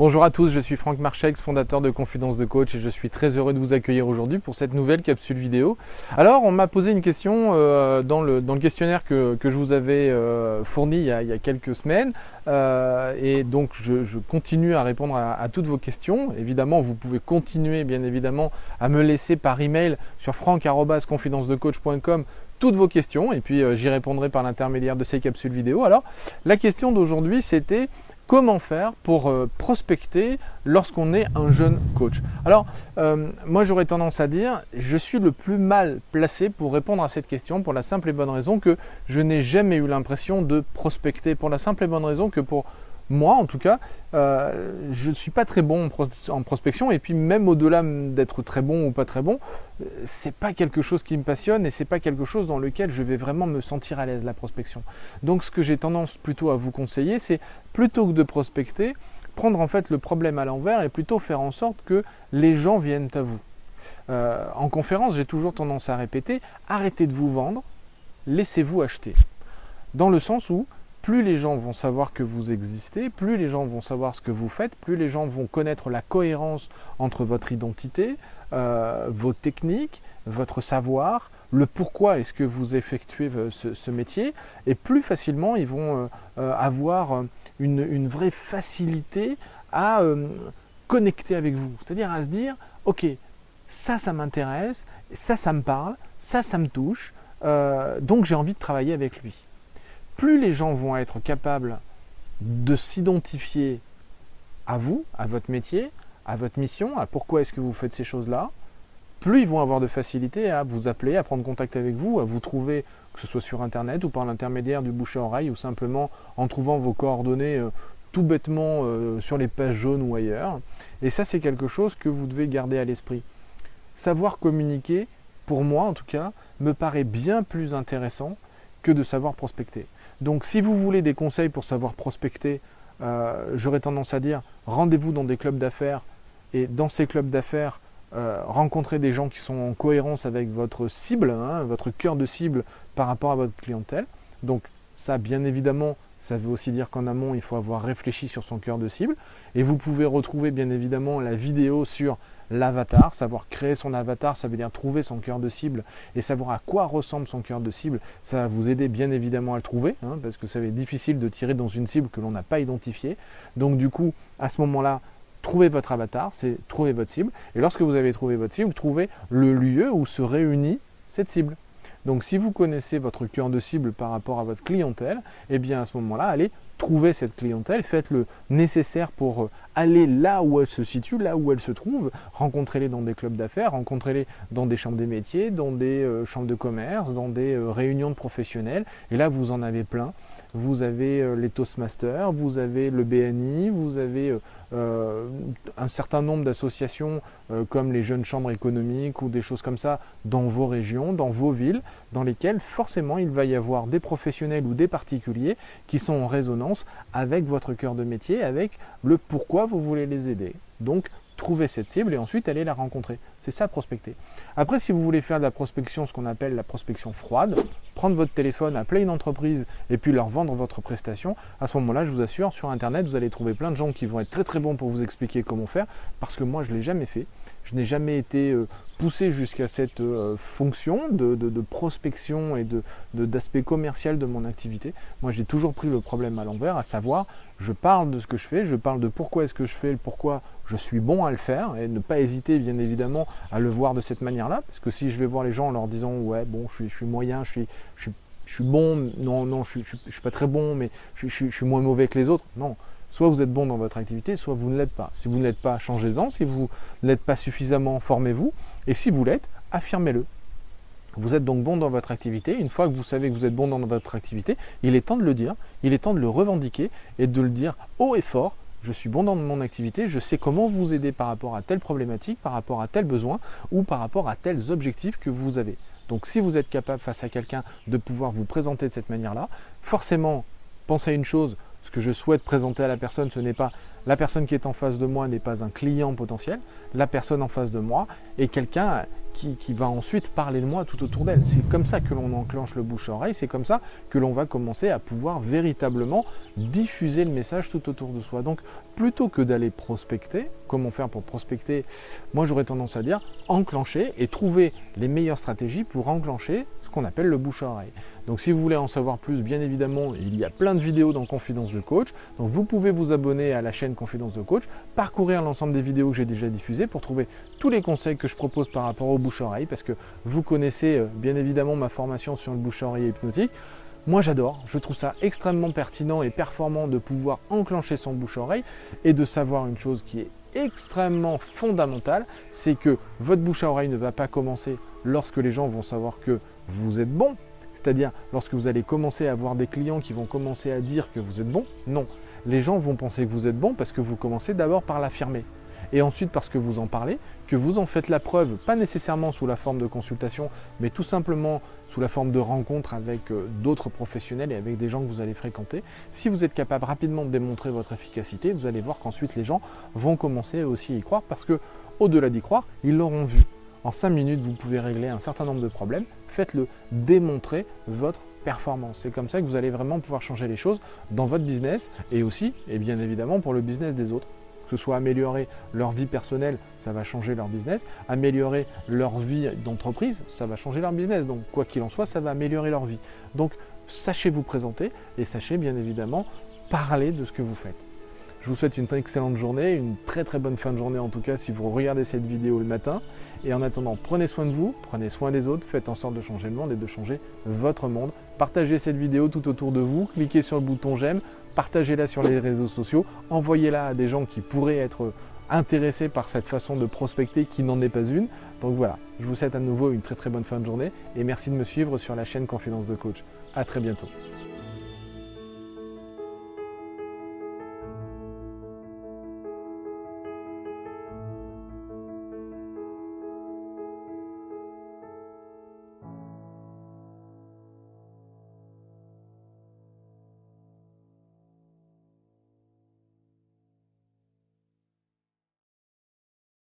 Bonjour à tous, je suis Franck Marchex, fondateur de Confidence de Coach et je suis très heureux de vous accueillir aujourd'hui pour cette nouvelle capsule vidéo. Alors, on m'a posé une question euh, dans, le, questionnaire que, je vous avais euh, fourni il y, a, quelques semaines euh, et donc je, continue à répondre à, toutes vos questions. Évidemment, vous pouvez continuer bien évidemment à me laisser par email sur franck.confidencedecoach.com toutes vos questions et puis j'y répondrai par l'intermédiaire de ces capsules vidéo. Alors, la question d'aujourd'hui c'était comment faire pour euh, prospecter lorsqu'on est un jeune coach. Alors, euh, moi j'aurais tendance à dire, je suis le plus mal placé pour répondre à cette question pour la simple et bonne raison que je n'ai jamais eu l'impression de prospecter, pour la simple et bonne raison que pour moi en tout cas, euh, je ne suis pas très bon en, prospection et puis même au-delà d'être très bon ou pas très bon, euh, c'est pas quelque chose qui me passionne et c'est pas quelque chose dans lequel je vais vraiment me sentir à l'aise la prospection. Donc ce que j'ai tendance plutôt à vous conseiller, c'est plutôt que de prospecter, prendre en fait le problème à l'envers et plutôt faire en sorte que les gens viennent à vous. Euh, en conférence, j'ai toujours tendance à répéter arrêtez de vous vendre, laissez-vous acheter. Dans le sens où plus les gens vont savoir que vous existez, plus les gens vont savoir ce que vous faites, plus les gens vont connaître la cohérence entre votre identité, euh, vos techniques, votre savoir, le pourquoi est-ce que vous effectuez euh, ce, métier, et plus facilement ils vont euh, avoir une, vraie facilité à connecter avec vous, c'est-à-dire à se dire, ok, ça, ça m'intéresse, ça, ça me parle, ça, ça me touche, donc j'ai envie de travailler avec lui plus les gens vont être capables de s'identifier à vous, à votre métier, à votre mission, à pourquoi est-ce que vous faites ces choses-là, plus ils vont avoir de facilité à vous appeler, à prendre contact avec vous, à vous trouver, que ce soit sur Internet ou par l'intermédiaire du bouche-à-oreille ou simplement en trouvant vos coordonnées euh, tout bêtement euh, sur les pages jaunes ou ailleurs. Et ça, c'est quelque chose que vous devez garder à l'esprit. Savoir communiquer, pour moi en tout cas, me paraît bien plus intéressant que de savoir prospecter. Donc si vous voulez des conseils pour savoir prospecter, euh, j'aurais tendance à dire rendez-vous dans des clubs d'affaires et dans ces clubs d'affaires, euh, rencontrez des gens qui sont en cohérence avec votre cible, hein, votre cœur de cible par rapport à votre clientèle. Donc ça, bien évidemment, ça veut aussi dire qu'en amont, il faut avoir réfléchi sur son cœur de cible. Et vous pouvez retrouver bien évidemment la vidéo sur l'avatar. Savoir créer son avatar, ça veut dire trouver son cœur de cible et savoir à quoi ressemble son cœur de cible. Ça va vous aider bien évidemment à le trouver, hein, parce que ça va être difficile de tirer dans une cible que l'on n'a pas identifiée. Donc du coup, à ce moment-là, trouvez votre avatar, c'est trouver votre cible. Et lorsque vous avez trouvé votre cible, trouvez le lieu où se réunit cette cible. Donc si vous connaissez votre cœur de cible par rapport à votre clientèle, eh bien à ce moment-là, allez trouver cette clientèle, faites le nécessaire pour euh, aller là où elle se situe, là où elle se trouve, rencontrez-les dans des clubs d'affaires, rencontrez-les dans des chambres des métiers, dans des euh, chambres de commerce, dans des euh, réunions de professionnels, et là vous en avez plein. Vous avez les Toastmasters, vous avez le BNI, vous avez un certain nombre d'associations comme les jeunes chambres économiques ou des choses comme ça dans vos régions, dans vos villes, dans lesquelles forcément il va y avoir des professionnels ou des particuliers qui sont en résonance avec votre cœur de métier, avec le pourquoi vous voulez les aider. Trouver cette cible et ensuite aller la rencontrer. C'est ça prospecter. Après, si vous voulez faire de la prospection, ce qu'on appelle la prospection froide, prendre votre téléphone, appeler une entreprise et puis leur vendre votre prestation, à ce moment-là, je vous assure, sur Internet, vous allez trouver plein de gens qui vont être très très bons pour vous expliquer comment faire, parce que moi, je ne l'ai jamais fait. Je n'ai jamais été euh, poussé jusqu'à cette euh, fonction de, prospection et d'aspect commercial de mon activité. Moi, j'ai toujours pris le problème à l'envers, à savoir, je parle de ce que je fais, je parle de pourquoi est-ce que je fais, pourquoi je suis bon à le faire, et ne pas hésiter, bien évidemment, à le voir de cette manière-là, parce que si je vais voir les gens en leur disant, ouais, bon, je suis, moyen, je suis, je suis, bon, non, non, je ne suis, suis, pas très bon, mais je, suis moins mauvais que les autres, non. Soit vous êtes bon dans votre activité, soit vous ne l'êtes pas. Si vous ne l'êtes pas, changez-en. Si vous ne l'êtes pas suffisamment, formez-vous. Et si vous l'êtes, affirmez-le. Vous êtes donc bon dans votre activité. Une fois que vous savez que vous êtes bon dans votre activité, il est temps de le dire, il est temps de le revendiquer et de le dire haut et fort. Je suis bon dans mon activité, je sais comment vous aider par rapport à telle problématique, par rapport à tel besoin ou par rapport à tels objectifs que vous avez. Donc si vous êtes capable face à quelqu'un de pouvoir vous présenter de cette manière-là, forcément, pensez à une chose, ce que je souhaite présenter à la personne, ce n'est pas la personne qui est en face de moi n'est pas un client potentiel, la personne en face de moi est quelqu'un qui, va ensuite parler de moi tout autour d'elle. C'est comme ça que l'on enclenche le bouche-oreille, c'est comme ça que l'on va commencer à pouvoir véritablement diffuser le message tout autour de soi. Donc plutôt que d'aller prospecter, comment faire pour prospecter? Moi j'aurais tendance à dire enclencher et trouver les meilleures stratégies pour enclencher qu'on appelle le bouche-oreille. Donc si vous voulez en savoir plus, bien évidemment, il y a plein de vidéos dans Confidence de Coach. Donc vous pouvez vous abonner à la chaîne Confidence de Coach, parcourir l'ensemble des vidéos que j'ai déjà diffusées pour trouver tous les conseils que je propose par rapport au bouche-oreille, parce que vous connaissez euh, bien évidemment ma formation sur le bouche-oreille hypnotique. Moi j'adore, je trouve ça extrêmement pertinent et performant de pouvoir enclencher son bouche-oreille et de savoir une chose qui est extrêmement fondamentale, c'est que votre bouche à oreille ne va pas commencer lorsque les gens vont savoir que vous êtes bon, c'est-à-dire lorsque vous allez commencer à avoir des clients qui vont commencer à dire que vous êtes bon, non. Les gens vont penser que vous êtes bon parce que vous commencez d'abord par l'affirmer. Et ensuite parce que vous en parlez, que vous en faites la preuve, pas nécessairement sous la forme de consultation, mais tout simplement sous la forme de rencontre avec euh, d'autres professionnels et avec des gens que vous allez fréquenter. Si vous êtes capable rapidement de démontrer votre efficacité, vous allez voir qu'ensuite les gens vont commencer aussi à y croire parce que au-delà d'y croire, ils l'auront vu. En 5 minutes, vous pouvez régler un certain nombre de problèmes. Faites-le démontrer votre performance. C'est comme ça que vous allez vraiment pouvoir changer les choses dans votre business et aussi, et bien évidemment, pour le business des autres. Que ce soit améliorer leur vie personnelle, ça va changer leur business. Améliorer leur vie d'entreprise, ça va changer leur business. Donc, quoi qu'il en soit, ça va améliorer leur vie. Donc, sachez vous présenter et sachez bien évidemment parler de ce que vous faites. Je vous souhaite une excellente journée, une très très bonne fin de journée en tout cas si vous regardez cette vidéo le matin. Et en attendant, prenez soin de vous, prenez soin des autres, faites en sorte de changer le monde et de changer votre monde. Partagez cette vidéo tout autour de vous, cliquez sur le bouton j'aime, partagez-la sur les réseaux sociaux, envoyez-la à des gens qui pourraient être intéressés par cette façon de prospecter qui n'en est pas une. Donc voilà, je vous souhaite à nouveau une très très bonne fin de journée et merci de me suivre sur la chaîne Confidence de Coach. A très bientôt.